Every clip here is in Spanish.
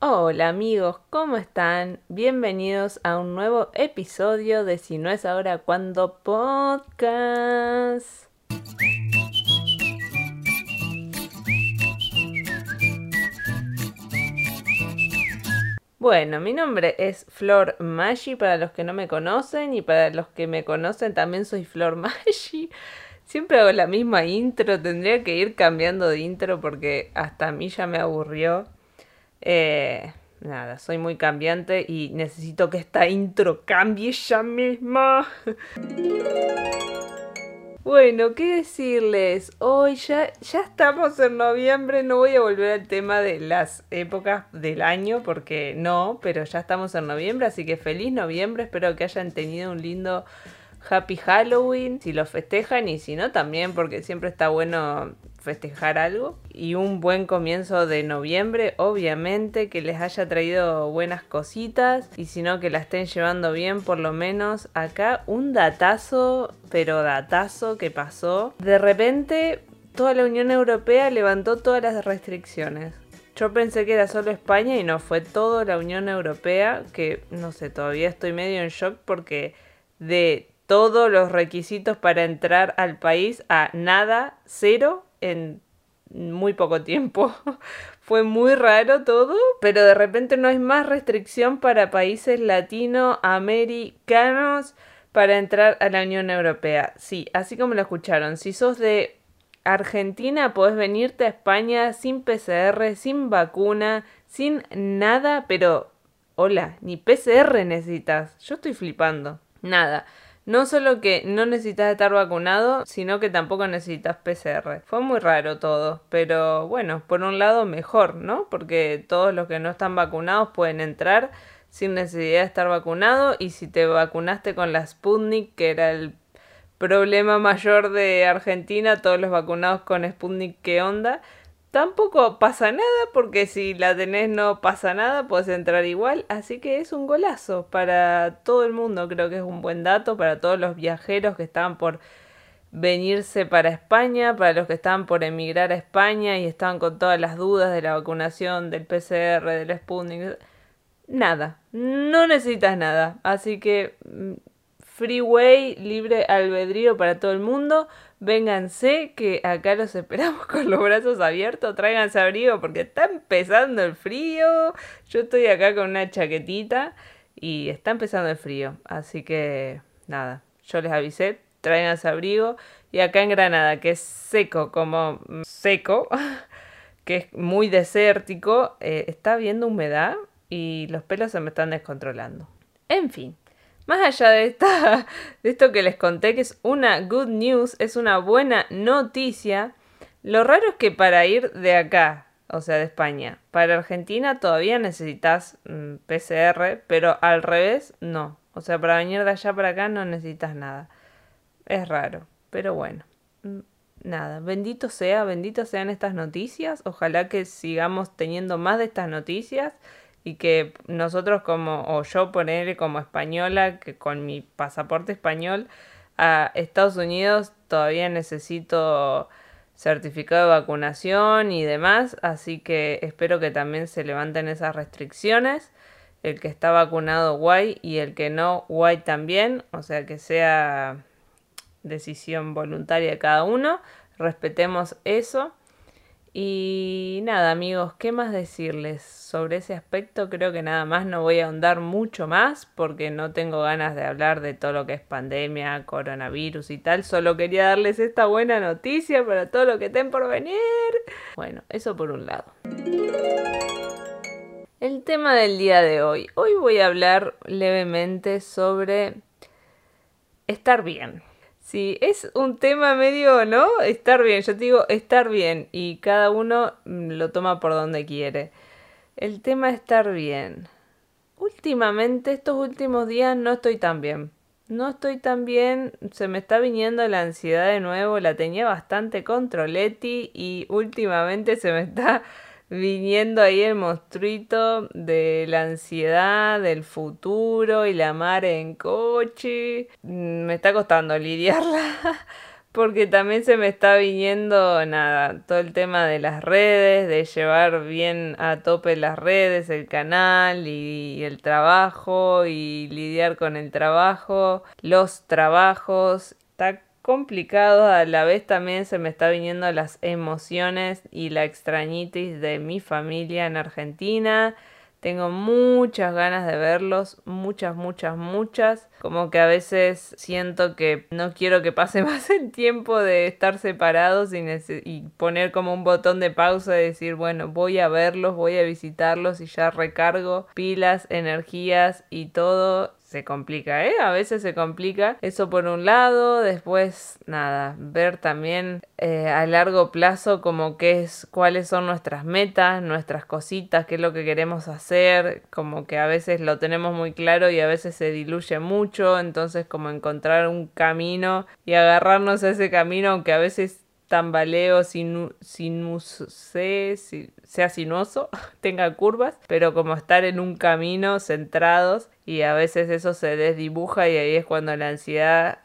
Hola amigos, ¿cómo están? Bienvenidos a un nuevo episodio de Si no es ahora, cuando podcast. Bueno, mi nombre es Flor Maggi para los que no me conocen y para los que me conocen también soy Flor Maggi. Siempre hago la misma intro, tendría que ir cambiando de intro porque hasta a mí ya me aburrió. Eh, nada, soy muy cambiante y necesito que esta intro cambie ya misma. Bueno, ¿qué decirles? Hoy ya, ya estamos en noviembre, no voy a volver al tema de las épocas del año porque no, pero ya estamos en noviembre, así que feliz noviembre, espero que hayan tenido un lindo Happy Halloween, si lo festejan y si no también, porque siempre está bueno festejar algo. Y un buen comienzo de noviembre, obviamente, que les haya traído buenas cositas y si no que la estén llevando bien, por lo menos acá un datazo, pero datazo que pasó. De repente toda la Unión Europea levantó todas las restricciones. Yo pensé que era solo España y no, fue toda la Unión Europea, que no sé, todavía estoy medio en shock porque de todos los requisitos para entrar al país a nada, cero, en muy poco tiempo. Fue muy raro todo, pero de repente no hay más restricción para países latinoamericanos para entrar a la Unión Europea. Sí, así como lo escucharon. Si sos de Argentina, podés venirte a España sin PCR, sin vacuna, sin nada, pero hola, ni PCR necesitas. Yo estoy flipando. Nada. No solo que no necesitas estar vacunado, sino que tampoco necesitas PCR. Fue muy raro todo, pero bueno, por un lado mejor, ¿no? Porque todos los que no están vacunados pueden entrar sin necesidad de estar vacunado y si te vacunaste con la Sputnik, que era el problema mayor de Argentina, todos los vacunados con Sputnik, ¿qué onda? Tampoco pasa nada porque si la tenés no pasa nada, puedes entrar igual, así que es un golazo para todo el mundo, creo que es un buen dato para todos los viajeros que estaban por venirse para España, para los que estaban por emigrar a España y estaban con todas las dudas de la vacunación, del PCR, del Sputnik, nada, no necesitas nada, así que mm, freeway, libre albedrío para todo el mundo vénganse que acá los esperamos con los brazos abiertos, tráiganse abrigo porque está empezando el frío. Yo estoy acá con una chaquetita y está empezando el frío, así que nada, yo les avisé, tráiganse abrigo. Y acá en Granada, que es seco, como seco, que es muy desértico, eh, está habiendo humedad y los pelos se me están descontrolando. En fin, más allá de, esto que les conté, que es una good news, es una buena noticia, lo raro es que para ir de acá, o sea, de España, para Argentina todavía necesitas mm, PCR, pero al revés no. O sea, para venir de allá para acá no necesitas nada. Es raro, pero bueno. Mm, nada, bendito sea, bendito sean estas noticias. Ojalá que sigamos teniendo más de estas noticias y que nosotros como, o yo ponerle como española, que con mi pasaporte español a Estados Unidos todavía necesito certificado de vacunación y demás, así que espero que también se levanten esas restricciones. El que está vacunado guay y el que no guay también, o sea que sea decisión voluntaria de cada uno, respetemos eso. Y nada, amigos, ¿qué más decirles sobre ese aspecto? Creo que nada más no voy a ahondar mucho más porque no tengo ganas de hablar de todo lo que es pandemia, coronavirus y tal. Solo quería darles esta buena noticia para todo lo que estén por venir. Bueno, eso por un lado. El tema del día de hoy. Hoy voy a hablar levemente sobre estar bien. Sí, es un tema medio, ¿no? Estar bien, yo te digo estar bien y cada uno mm, lo toma por donde quiere. El tema estar bien. Últimamente, estos últimos días no estoy tan bien. No estoy tan bien, se me está viniendo la ansiedad de nuevo, la tenía bastante controleti y últimamente se me está viniendo ahí el monstruito de la ansiedad, del futuro y la mar en coche. Mm, me está costando lidiarla porque también se me está viniendo nada, todo el tema de las redes, de llevar bien a tope las redes, el canal y el trabajo y lidiar con el trabajo, los trabajos. Está complicado, a la vez también se me está viniendo las emociones y la extrañitis de mi familia en Argentina. Tengo muchas ganas de verlos, muchas, muchas, muchas. Como que a veces siento que no quiero que pase más el tiempo de estar separados y, y, poner como un botón de pausa y decir, bueno, voy a verlos, voy a visitarlos y ya recargo pilas, energías y todo se complica, ¿eh? A veces se complica. Eso por un lado, después, nada, ver también eh, a largo plazo como qué es, cuáles son nuestras metas, nuestras cositas, qué es lo que queremos hacer, como que a veces lo tenemos muy claro y a veces se diluye mucho, entonces como encontrar un camino y agarrarnos a ese camino, aunque a veces tambaleo sinu, sinus, sea sinuoso, tenga curvas, pero como estar en un camino centrados y a veces eso se desdibuja y ahí es cuando la ansiedad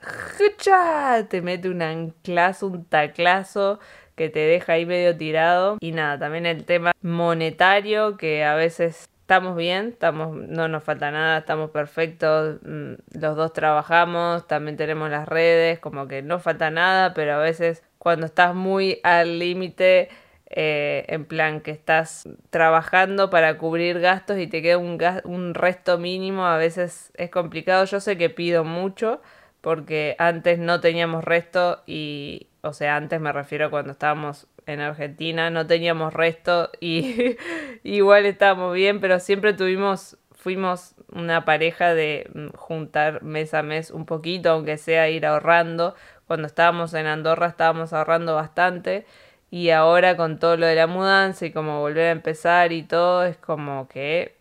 te mete un anclazo, un taclazo que te deja ahí medio tirado. Y nada, también el tema monetario que a veces estamos bien, estamos, no nos falta nada, estamos perfectos, mm, los dos trabajamos, también tenemos las redes, como que no falta nada, pero a veces cuando estás muy al límite, eh, en plan que estás trabajando para cubrir gastos y te queda un, un resto mínimo, a veces es complicado. Yo sé que pido mucho porque antes no teníamos resto y, o sea, antes me refiero cuando estábamos en Argentina, no teníamos resto y igual estábamos bien, pero siempre tuvimos, fuimos una pareja de mm, juntar mes a mes un poquito, aunque sea ir ahorrando, cuando estábamos en Andorra estábamos ahorrando bastante y ahora con todo lo de la mudanza y como volver a empezar y todo es como que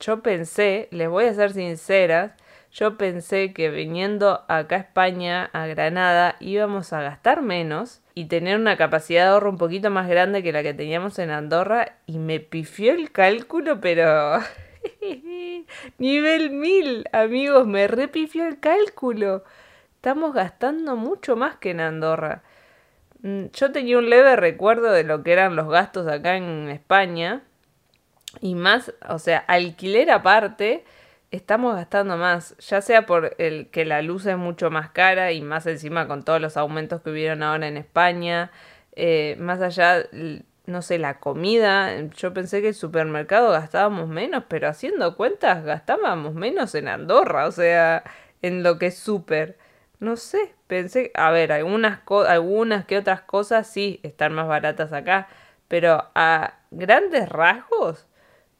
yo pensé, les voy a ser sinceras, yo pensé que viniendo acá a España, a Granada, íbamos a gastar menos y tener una capacidad de ahorro un poquito más grande que la que teníamos en Andorra y me pifió el cálculo, pero... Nivel 1000, amigos, me repifió el cálculo estamos gastando mucho más que en Andorra. Mm, yo tenía un leve recuerdo de lo que eran los gastos acá en España. Y más, o sea, alquiler aparte, estamos gastando más. Ya sea por el que la luz es mucho más cara y más encima con todos los aumentos que hubieron ahora en España. Eh, más allá, no sé, la comida. Yo pensé que el supermercado gastábamos menos, pero haciendo cuentas gastábamos menos en Andorra. O sea, en lo que es súper. No sé, pensé, a ver, algunas, algunas que otras cosas sí están más baratas acá, pero a grandes rasgos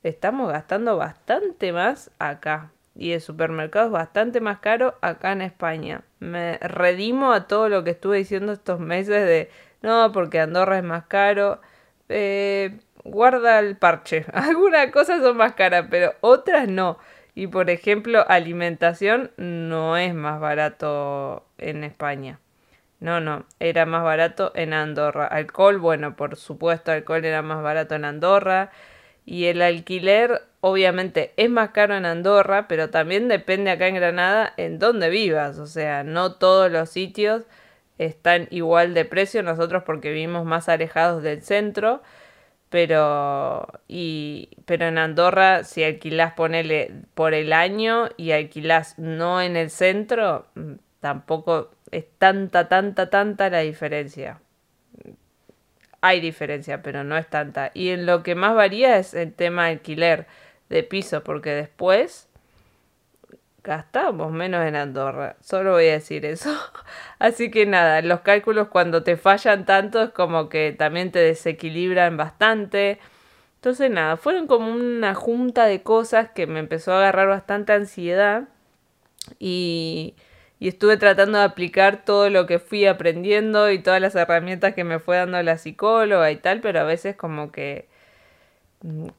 estamos gastando bastante más acá. Y el supermercado es bastante más caro acá en España. Me redimo a todo lo que estuve diciendo estos meses de no, porque Andorra es más caro. Eh, guarda el parche. Algunas cosas son más caras, pero otras no. Y por ejemplo, alimentación no es más barato en España. No, no, era más barato en Andorra. Alcohol, bueno, por supuesto, alcohol era más barato en Andorra. Y el alquiler, obviamente, es más caro en Andorra, pero también depende acá en Granada en dónde vivas. O sea, no todos los sitios están igual de precio. Nosotros porque vivimos más alejados del centro pero y pero en Andorra si alquilás ponele por el año y alquilás no en el centro mm, tampoco es tanta tanta tanta la diferencia. Hay diferencia pero no es tanta. Y en lo que más varía es el tema alquiler de piso porque después gastamos menos en Andorra. Solo voy a decir eso. Así que nada, los cálculos cuando te fallan tanto es como que también te desequilibran bastante. Entonces nada, fueron como una junta de cosas que me empezó a agarrar bastante ansiedad y, y estuve tratando de aplicar todo lo que fui aprendiendo y todas las herramientas que me fue dando la psicóloga y tal, pero a veces como que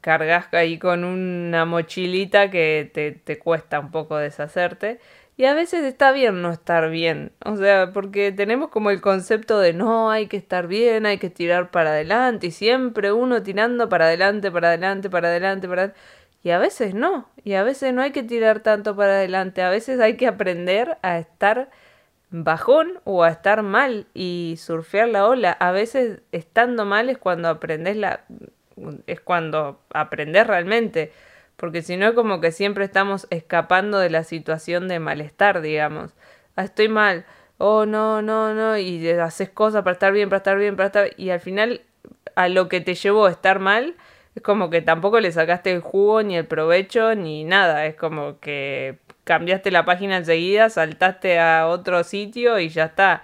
cargas ahí con una mochilita que te, te, cuesta un poco deshacerte. Y a veces está bien no estar bien. O sea, porque tenemos como el concepto de no, hay que estar bien, hay que tirar para adelante. Y siempre uno tirando para adelante, para adelante, para adelante, para adelante. Y a veces no. Y a veces no hay que tirar tanto para adelante. A veces hay que aprender a estar bajón o a estar mal y surfear la ola. A veces estando mal es cuando aprendes la es cuando aprendes realmente, porque si no como que siempre estamos escapando de la situación de malestar, digamos. Ah, estoy mal. Oh, no, no, no, y haces cosas para estar bien, para estar bien, para estar y al final a lo que te llevó a estar mal es como que tampoco le sacaste el jugo ni el provecho ni nada, es como que cambiaste la página enseguida, saltaste a otro sitio y ya está.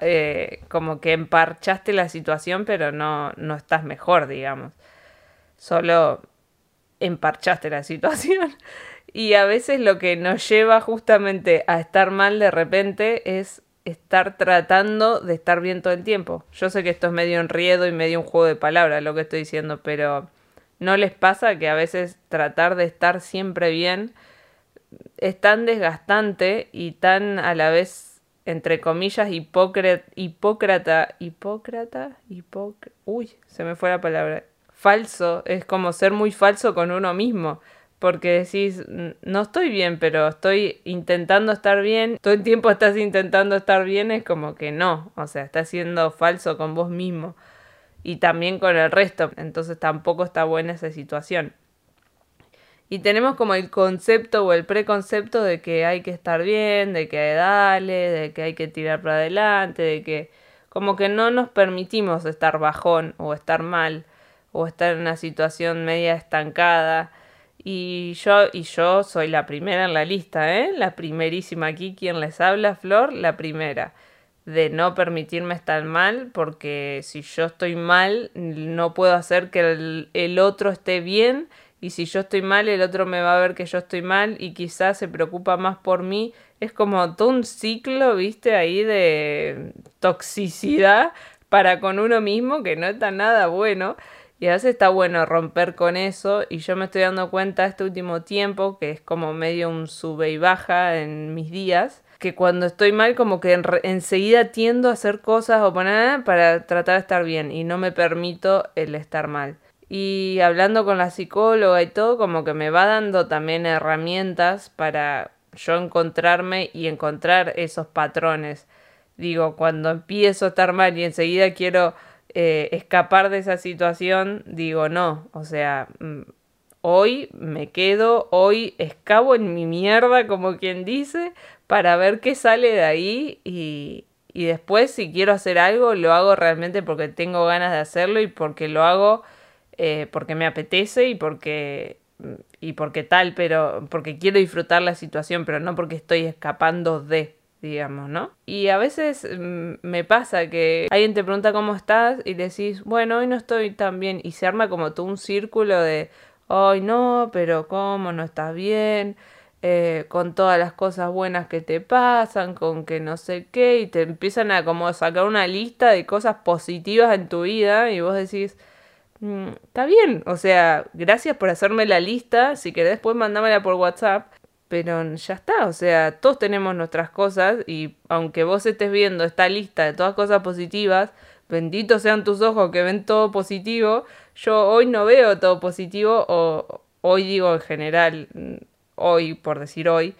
Eh, como que emparchaste la situación, pero no, no estás mejor, digamos. Solo emparchaste la situación. Y a veces lo que nos lleva justamente a estar mal de repente es estar tratando de estar bien todo el tiempo. Yo sé que esto es medio enriedo y medio un juego de palabras lo que estoy diciendo, pero ¿no les pasa que a veces tratar de estar siempre bien es tan desgastante y tan a la vez, entre comillas, hipócrita, hipócrata, hipócrata, hipócrata, uy, se me fue la palabra, falso, es como ser muy falso con uno mismo. Porque decís, no estoy bien, pero estoy intentando estar bien. Todo el tiempo estás intentando estar bien, es como que no. O sea, estás siendo falso con vos mismo. Y también con el resto. Entonces tampoco está buena esa situación. Y tenemos como el concepto o el preconcepto de que hay que estar bien, de que dale, de que hay que tirar para adelante, de que como que no nos permitimos estar bajón o estar mal o estar en una situación media estancada. Y yo, y yo soy la primera en la lista, ¿eh? La primerísima aquí, quien les habla, Flor, la primera. De no permitirme estar mal, porque si yo estoy mal, no puedo hacer que el otro esté bien y si yo estoy mal, el otro me va a ver que yo estoy mal y quizás se preocupa más por mí. Es como todo un ciclo, viste, ahí de toxicidad para con uno mismo que no está nada bueno. Y a veces está bueno romper con eso y yo me estoy dando cuenta este último tiempo, que es como medio un sube y baja en mis días, que cuando estoy mal como que enseguida tiendo a hacer cosas o poner para tratar de estar bien y no me permito el estar mal y hablando con la psicóloga y todo, como que me va dando también herramientas para yo encontrarme y encontrar esos patrones. Digo, cuando empiezo a estar mal y enseguida quiero eh, escapar de esa situación, digo, no, o sea, mm, hoy me quedo, hoy escabo en mi mierda, como quien dice, para ver qué sale de ahí y, y después si quiero hacer algo, lo hago realmente porque tengo ganas de hacerlo y porque lo hago eh, porque me apetece y porque y porque tal, pero porque quiero disfrutar la situación, pero no porque estoy escapando de, digamos, ¿no? Y a veces mm, me pasa que alguien te pregunta cómo estás y decís, bueno, hoy no estoy tan bien y se arma como todo un círculo de, ay no, pero cómo no estás bien, eh, con todas las cosas buenas que te pasan, con que no sé qué, y te empiezan a como sacar una lista de cosas positivas en tu vida y vos decís, está bien, o sea, gracias por hacerme la lista, si querés después mandámela por WhatsApp, pero ya está, o sea, todos tenemos nuestras cosas y aunque vos estés viendo esta lista de todas cosas positivas, benditos sean tus ojos que ven todo positivo, yo hoy no veo todo positivo o hoy digo en general, mm, hoy por decir hoy,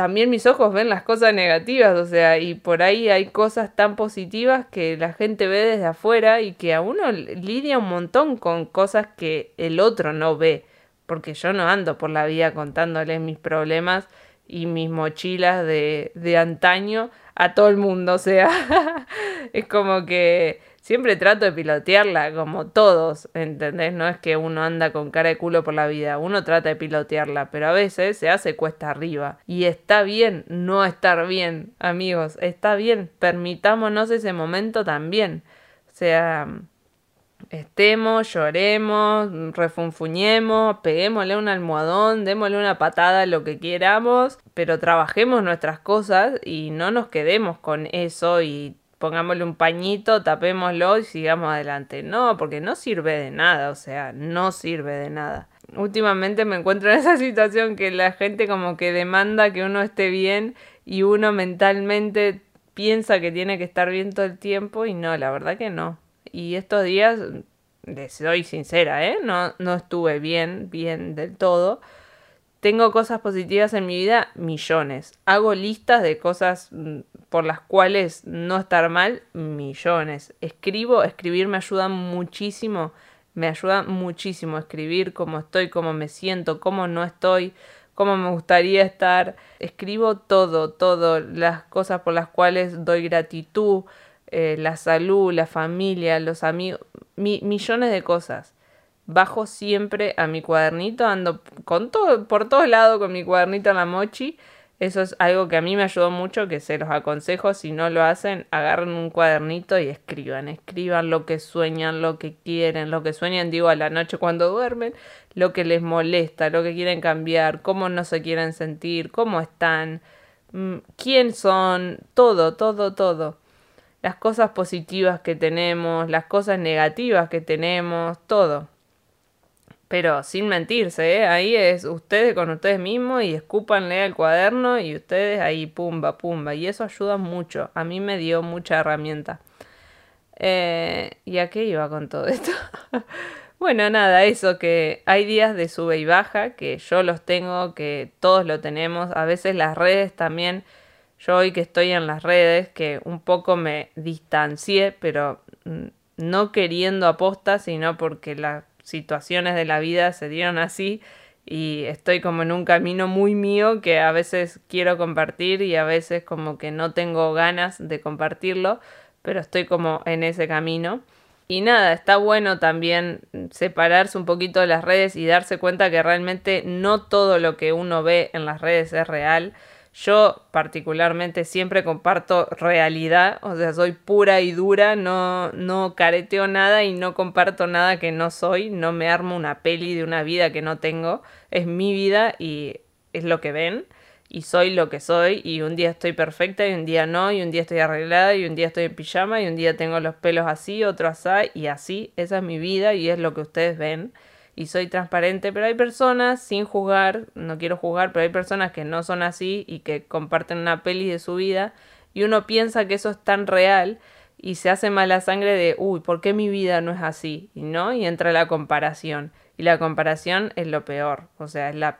también mis ojos ven las cosas negativas, o sea, y por ahí hay cosas tan positivas que la gente ve desde afuera y que a uno lidia un montón con cosas que el otro no ve, porque yo no ando por la vida contándoles mis problemas y mis mochilas de, de antaño a todo el mundo, o sea, es como que siempre trato de pilotearla como todos, ¿entendés? No es que uno anda con cara de culo por la vida, uno trata de pilotearla, pero a veces se hace cuesta arriba. Y está bien no estar bien, amigos, está bien, permitámonos ese momento también. O sea, estemos, lloremos, refunfuñemos, peguémosle un almohadón, démosle una patada, lo que queramos, pero trabajemos nuestras cosas y no nos quedemos con eso y pongámosle un pañito, tapémoslo y sigamos adelante. No, porque no sirve de nada, o sea, no sirve de nada. Últimamente me encuentro en esa situación que la gente como que demanda que uno esté bien y uno mentalmente piensa que tiene que estar bien todo el tiempo y no, la verdad que no. Y estos días, les soy sincera, ¿eh? No, no estuve bien, bien del todo. Tengo cosas positivas en mi vida, millones. Hago listas de cosas mm, por las cuales no estar mal, millones. Escribo, escribir me ayuda muchísimo, me ayuda muchísimo escribir cómo estoy, cómo me siento, cómo no estoy, cómo me gustaría estar. Escribo todo, todo, las cosas por las cuales doy gratitud, eh, la salud, la familia, los amigos, millones de cosas. Bajo siempre a mi cuadernito, ando con todo, por todos lados con mi cuadernito en la mochi eso es algo que a mí me ayudó mucho, que se los aconsejo, si no lo hacen, agarren un cuadernito y escriban, escriban lo que sueñan, lo que quieren, lo que sueñan, digo, a la noche cuando duermen, lo que les molesta, lo que quieren cambiar, cómo no se quieren sentir, cómo están, mm, quién son, todo, todo, todo. Las cosas positivas que tenemos, las cosas negativas que tenemos, todo pero sin mentirse, ¿eh? ahí es ustedes con ustedes mismos y escúpanle al cuaderno y ustedes ahí pumba, pumba. Y eso ayuda mucho. A mí me dio mucha herramienta. Eh, ¿Y a qué iba con todo esto? bueno, nada, eso que hay días de sube y baja, que yo los tengo, que todos lo tenemos. A veces las redes también. Yo hoy que estoy en las redes, que un poco me distancié, pero mm, no queriendo aposta, sino porque la situaciones de la vida se dieron así y estoy como en un camino muy mío que a veces quiero compartir y a veces como que no tengo ganas de compartirlo, pero estoy como en ese camino. Y nada, está bueno también separarse un poquito de las redes y darse cuenta que realmente no todo lo que uno ve en las redes es real. Yo particularmente siempre comparto realidad, o sea, soy pura y dura, no, no careteo nada y no comparto nada que no soy, no me armo una peli de una vida que no tengo, es mi vida y es lo que ven y soy lo que soy y un día estoy perfecta y un día no y un día estoy arreglada y un día estoy en pijama y un día tengo los pelos así, otro así y así, esa es mi vida y es lo que ustedes ven y soy transparente, pero hay personas, sin juzgar, no quiero juzgar, pero hay personas que no son así y que comparten una peli de su vida y uno piensa que eso es tan real y se hace mala sangre de, uy, ¿por qué mi vida no es así? No, y entra la comparación. Y la comparación es lo peor, o sea, es la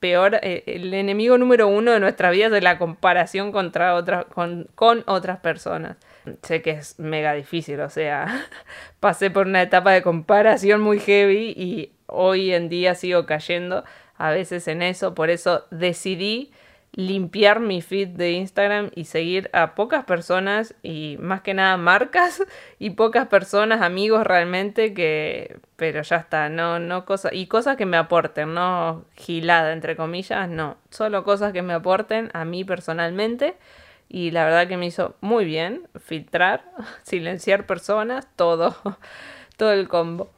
peor, eh, el enemigo número uno de nuestra vida es la comparación contra otras, con, con otras personas. Sé que es mega difícil, o sea, pasé por una etapa de comparación muy heavy y hoy en día sigo cayendo a veces en eso, por eso decidí limpiar mi feed de Instagram y seguir a pocas personas y más que nada marcas y pocas personas, amigos realmente que pero ya está, no no cosas y cosas que me aporten, no gilada entre comillas, no, solo cosas que me aporten a mí personalmente y la verdad que me hizo muy bien filtrar, silenciar personas, todo, todo el combo.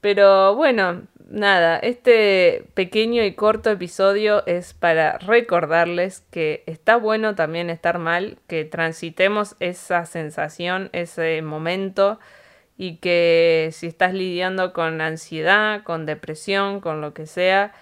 Pero bueno, nada, este pequeño y corto episodio es para recordarles que está bueno también estar mal, que transitemos esa sensación, ese momento y que si estás lidiando con ansiedad, con depresión, con lo que sea,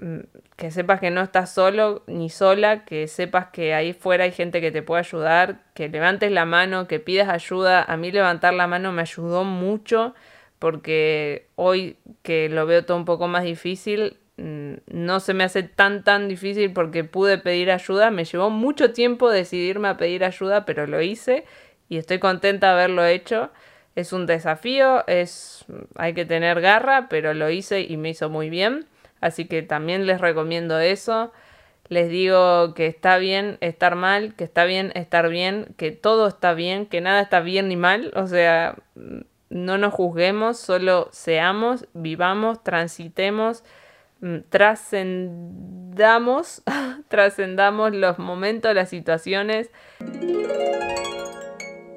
Mm, que sepas que no estás solo ni sola, que sepas que ahí fuera hay gente que te puede ayudar, que levantes la mano, que pidas ayuda. A mí levantar la mano me ayudó mucho porque hoy que lo veo todo un poco más difícil, mm, no se me hace tan tan difícil porque pude pedir ayuda. Me llevó mucho tiempo decidirme a pedir ayuda, pero lo hice y estoy contenta de haberlo hecho. Es un desafío, es hay que tener garra, pero lo hice y me hizo muy bien. Así que también les recomiendo eso. Les digo que está bien estar mal, que está bien estar bien, que todo está bien, que nada está bien ni mal. O sea, no nos juzguemos, solo seamos, vivamos, transitemos, mm, trascendamos, trascendamos los momentos, las situaciones.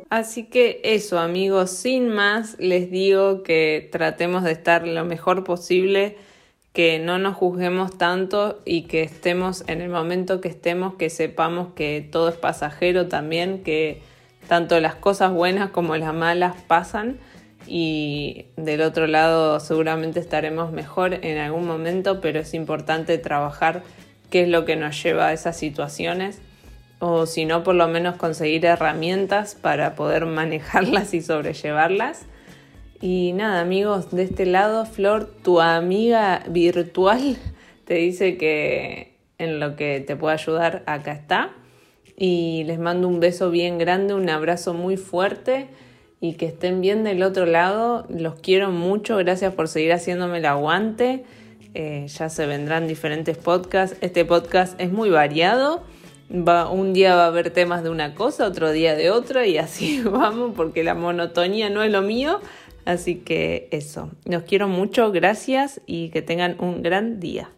Así que eso amigos, sin más, les digo que tratemos de estar lo mejor posible que no nos juzguemos tanto y que estemos en el momento que estemos, que sepamos que todo es pasajero también, que tanto las cosas buenas como las malas pasan y del otro lado seguramente estaremos mejor en algún momento, pero es importante trabajar qué es lo que nos lleva a esas situaciones o si no por lo menos conseguir herramientas para poder manejarlas y sobrellevarlas y nada, amigos, de este lado, Flor, tu amiga virtual, te dice que en lo que te pueda ayudar, acá está. y les mando un beso bien grande, un abrazo muy fuerte y que estén bien del otro lado. Los quiero mucho, gracias por seguir haciéndome el aguante. Eh, ya se vendrán diferentes podcasts. Este podcast es muy variado. Va, un día va a haber temas de una cosa, otro día de otra y así vamos porque la monotonía no es lo mío. Así que eso, los quiero mucho, gracias y que tengan un gran día.